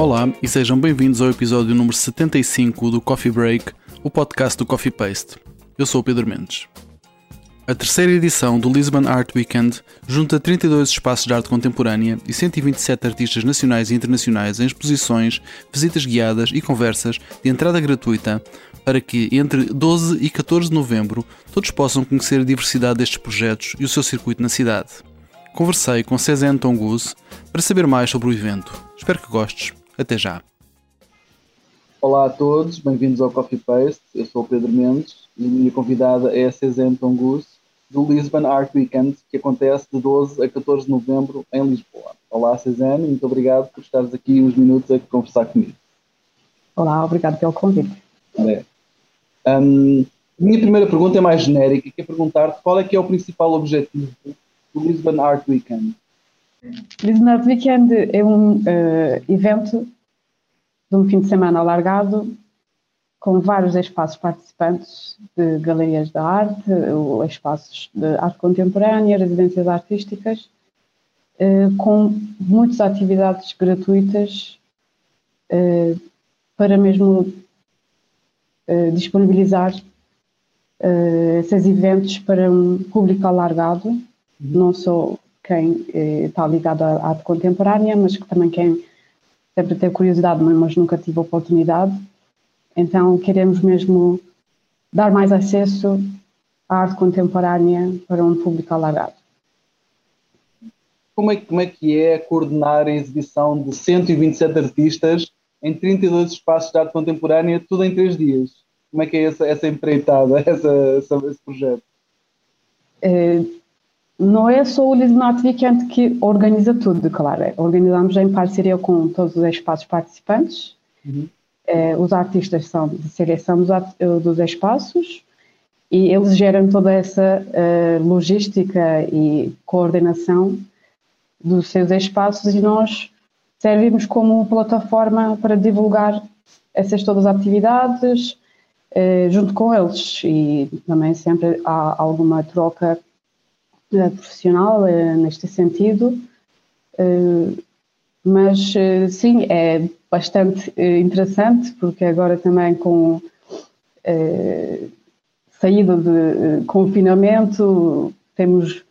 Olá e sejam bem-vindos ao episódio número 75 do Coffee Break, o podcast do Coffee Paste. Eu sou o Pedro Mendes. A terceira edição do Lisbon Art Weekend junta 32 espaços de arte contemporânea e 127 artistas nacionais e internacionais em exposições, visitas guiadas e conversas de entrada gratuita para que, entre 12 e 14 de novembro, todos possam conhecer a diversidade destes projetos e o seu circuito na cidade. Conversei com César Anton Guz para saber mais sobre o evento. Espero que gostes. Até já. Olá a todos, bem-vindos ao Coffee Paste. Eu sou o Pedro Mendes e a minha convidada é a César Anton Guz do Lisbon Art Weekend, que acontece de 12 a 14 de novembro em Lisboa. Olá, Cezanne, muito obrigado por estares aqui uns minutos a conversar comigo. Olá, obrigado pelo convite. É. Um, minha primeira pergunta é mais genérica, que é perguntar-te qual é que é o principal objetivo do Lisbon Art Weekend? Lisbon Art Weekend é um uh, evento de um fim de semana alargado com vários espaços participantes de galerias da arte, espaços de arte contemporânea, residências artísticas, eh, com muitas atividades gratuitas eh, para mesmo disponibilizar esses eventos para um público alargado, não só quem está ligado à arte contemporânea, mas também quem sempre tem curiosidade, mas nunca tive a oportunidade então, queremos mesmo dar mais acesso à arte contemporânea para um público alargado. Como é, como é que é coordenar a exibição de 127 artistas em 32 espaços de arte contemporânea, tudo em três dias? Como é que é essa, essa empreitada, essa, essa, esse projeto? É, não é só o Lisbon Art Weekend que organiza tudo, claro. Organizamos em parceria com todos os espaços participantes. Uhum eh, os artistas são de seleção dos, dos espaços e eles geram toda essa uh, logística e coordenação dos seus espaços e nós servimos como plataforma para divulgar essas todas as atividades junto com eles e também sempre há alguma troca profissional neste sentido mas sim, é bastante eh, interessante, porque agora também com eh, saída de eh, confinamento temos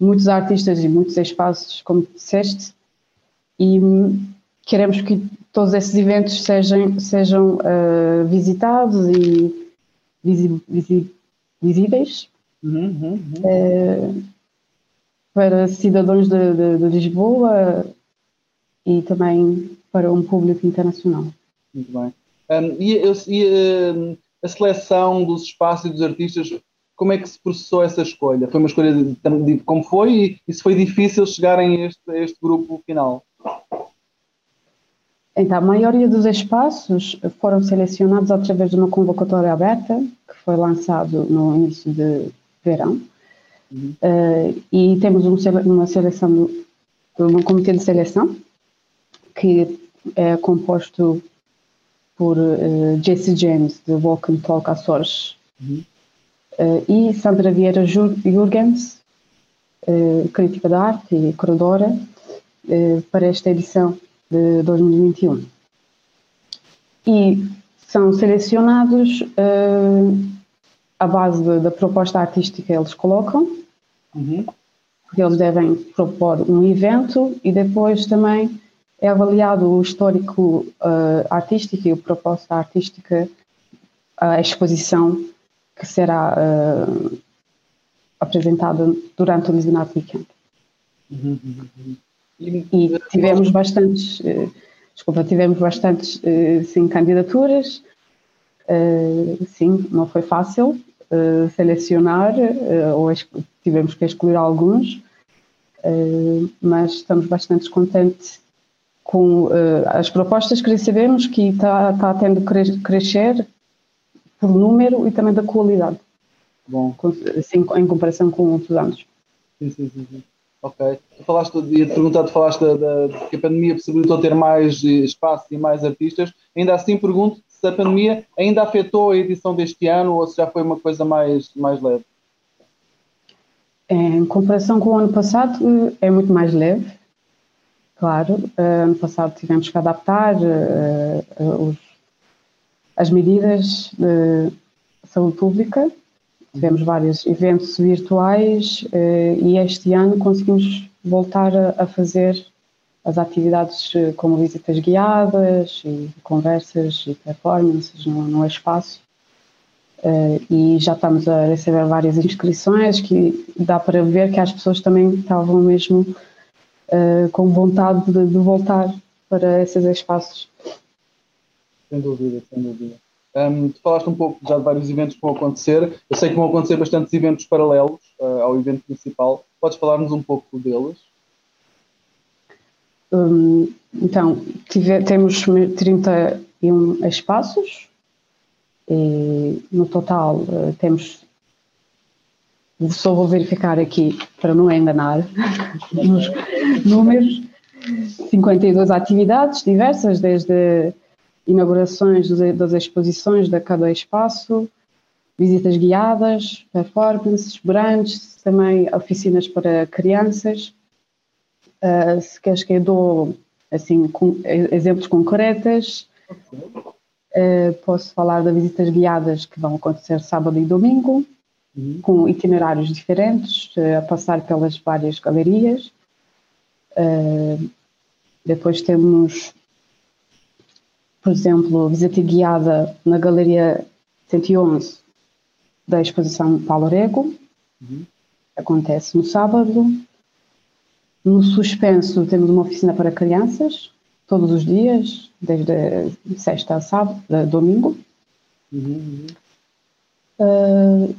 muitos artistas e muitos espaços, como disseste, e queremos que todos esses eventos sejam, sejam uh, visitados e visi, visi, visíveis uhum, uhum. Uh, para cidadãos de, de, de Lisboa e também para um público internacional. Muito bem. Um, e, e um, a seleção dos espaços e dos artistas, como é que se processou essa escolha? Foi uma escolha de, de como foi e, e se foi difícil chegarem a este, a este grupo final? Então, a maioria dos espaços foram selecionados através de uma convocatória aberta, que foi lançado no início de verão. Uh, e temos um, uma seleção, um comitê de seleção, que é composto por uh, Jesse James, de Walk and Talk Açores, uhum. uh, e Sandra Vieira Jurgens, crítica de arte e curadora, para esta edição de 2021. E são selecionados à base de, da proposta artística eles colocam, uhum. porque eles devem propor um evento e depois também é avaliado o histórico uh, artístico e a proposta artística, a exposição que será uh, apresentada durante o Lisbon Art Weekend. Uhum, uhum, uhum. E, e, tivemos bastantes, uh, desculpa, tivemos bastantes sim, candidaturas, sim, não foi fácil selecionar, ou tivemos que escolher alguns, mas estamos bastante contentes com uh, as propostas que recebemos, que está, está tendo que crescer por número e também da qualidade. Bom. Assim, em comparação com outros anos. Sim, sim, sim. sim. Ok. Tu falaste, ia te perguntar, tu falaste da, da, que a pandemia possibilitou ter mais espaço e mais artistas. Ainda assim, pergunto se a pandemia ainda afetou a edição deste ano ou se já foi uma coisa mais, mais leve. Em comparação com o ano passado, é muito mais leve claro. Uh, ano passado tivemos que adaptar uh, os, as medidas de saúde pública. Tivemos vários eventos virtuais e este ano conseguimos voltar a fazer as atividades como visitas guiadas e conversas e performances no, no espaço. Uh, e já estamos a receber várias inscrições que dá para ver que as pessoas também estavam mesmo uh, com vontade de, de, voltar para esses espaços. Sem dúvida, sem dúvida. Um, tu falaste um pouco já de vários eventos que vão acontecer. Eu sei que vão acontecer bastantes eventos paralelos uh, ao evento principal. Podes falar-nos um pouco deles? Um, então, tive, temos 31 espaços e, no total, eh, temos. Só vou verificar aqui para não enganar nos números. 52 atividades diversas, desde inaugurações das exposições de cada espaço, visitas guiadas, performances, brunches, também oficinas para crianças. Uh, se queres que eu dou assim, com, exemplos concretos, Uh, posso falar de visitas guiadas que vão acontecer sábado e domingo, uhum. com itinerários diferentes, uh, a passar pelas várias galerias. Depois temos, por exemplo, visita guiada na Galeria 111 da exposição Paulo Rego. Uhum. Acontece no sábado. No suspenso temos uma oficina para crianças, todos os dias, desde sexta a sábado, a domingo. Uhum. Uh,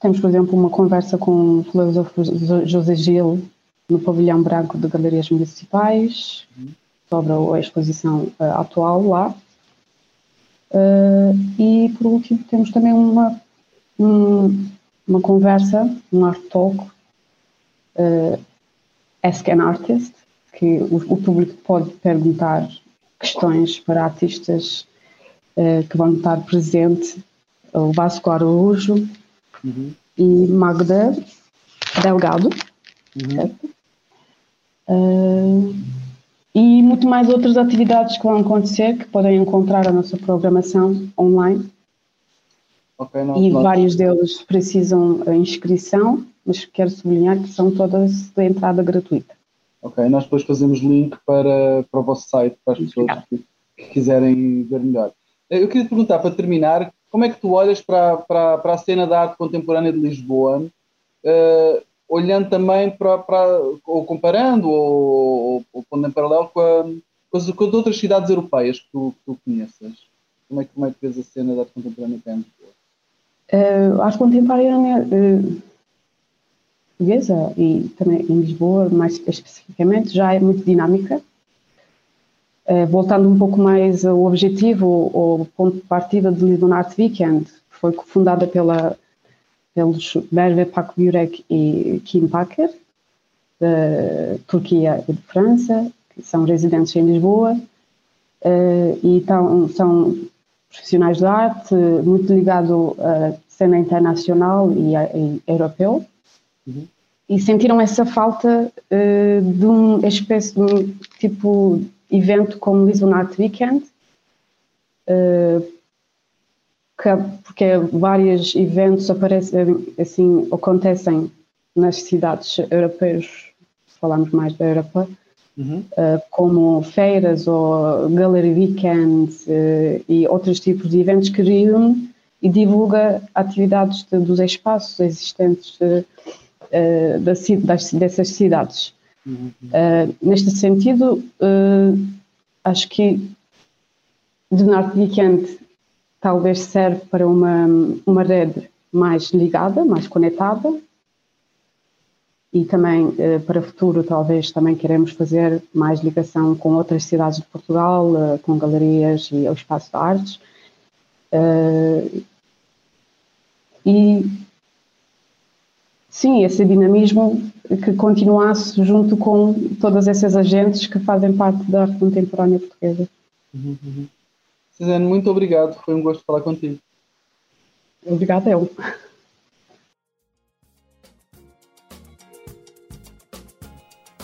temos, por exemplo, uma conversa com o filósofo José Gil no pavilhão branco de galerias municipais uhum. sobre a exposição uh, atual lá. Uh, e por último temos também uma, um, uma conversa, um art talk, uh, Ask an Artist, que o, o público pode perguntar questões para artistas uh, que vão estar presentes, o Vasco Araújo uhum. e Magda Delgado, uhum. uh, e muito mais outras atividades que vão acontecer, que podem encontrar a nossa programação online. Okay, e vários deles precisam a inscrição, mas quero sublinhar que são todas de entrada gratuita. Ok, nós depois fazemos link para, para o vosso site, para as pessoas que, que, quiserem ver melhor. Eu queria te perguntar, para terminar, como é que tu olhas para, para, para a cena da arte contemporânea de Lisboa, uh, olhando também para, para, ou comparando, ou, ou pondo em paralelo com, a, com, as, com as outras cidades europeias que tu, que tu conheças? Como é, que, como é que vês a cena da arte contemporânea cá em Lisboa? Uh, arte contemporânea... Uh portuguesa e também em Lisboa, mais especificamente, já é muito dinâmica. Uh, voltando um pouco mais ao objetivo, o ponto de partida do Lisbon Art Weekend, que foi fundada pela, pelos Merve Pakbürek e Kim Packer, da Turquia e de França, que são residentes em Lisboa, uh, e tão, são profissionais de arte, muito ligados à cena internacional e, a, e europeu. Uhum. E sentiram essa falta uh, de uma espécie de um tipo evento como Lisbon Art Weekend, uh, que, porque vários eventos aparecem, assim, acontecem nas cidades europeias, se falarmos mais da Europa, uhum. uh, como feiras ou gallery weekends e outros tipos de eventos que reúnem e divulga atividades de, dos espaços existentes uh, das, dessas cidades. Uhum. Uh, neste sentido, acho que The North Weekend talvez serve para uma, uma rede mais ligada, mais conectada, e também uh, para o futuro talvez também queremos fazer mais ligação com outras cidades de Portugal, uh, com galerias e o espaço de artes. Uh, e sim, esse dinamismo que continuasse junto com todas essas agentes que fazem parte da arte contemporânea portuguesa. Uhum, uhum. Suzane, muito obrigado, foi um gosto falar contigo. Obrigada, eu.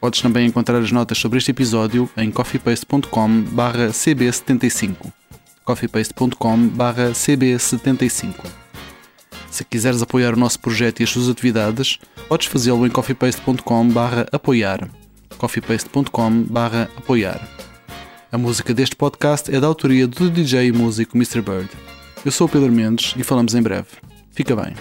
Podes também encontrar as notas sobre este episódio em coffeepaste.com cb75 coffeepaste.com cb75 Se quiseres apoiar o nosso projeto e as suas atividades, podes fazê-lo em coffeepaste.com apoiar coffeepaste.com apoiar A música deste podcast é da autoria do DJ e músico Mr. Bird. Eu sou o Pedro Mendes e falamos em breve. Fica bem.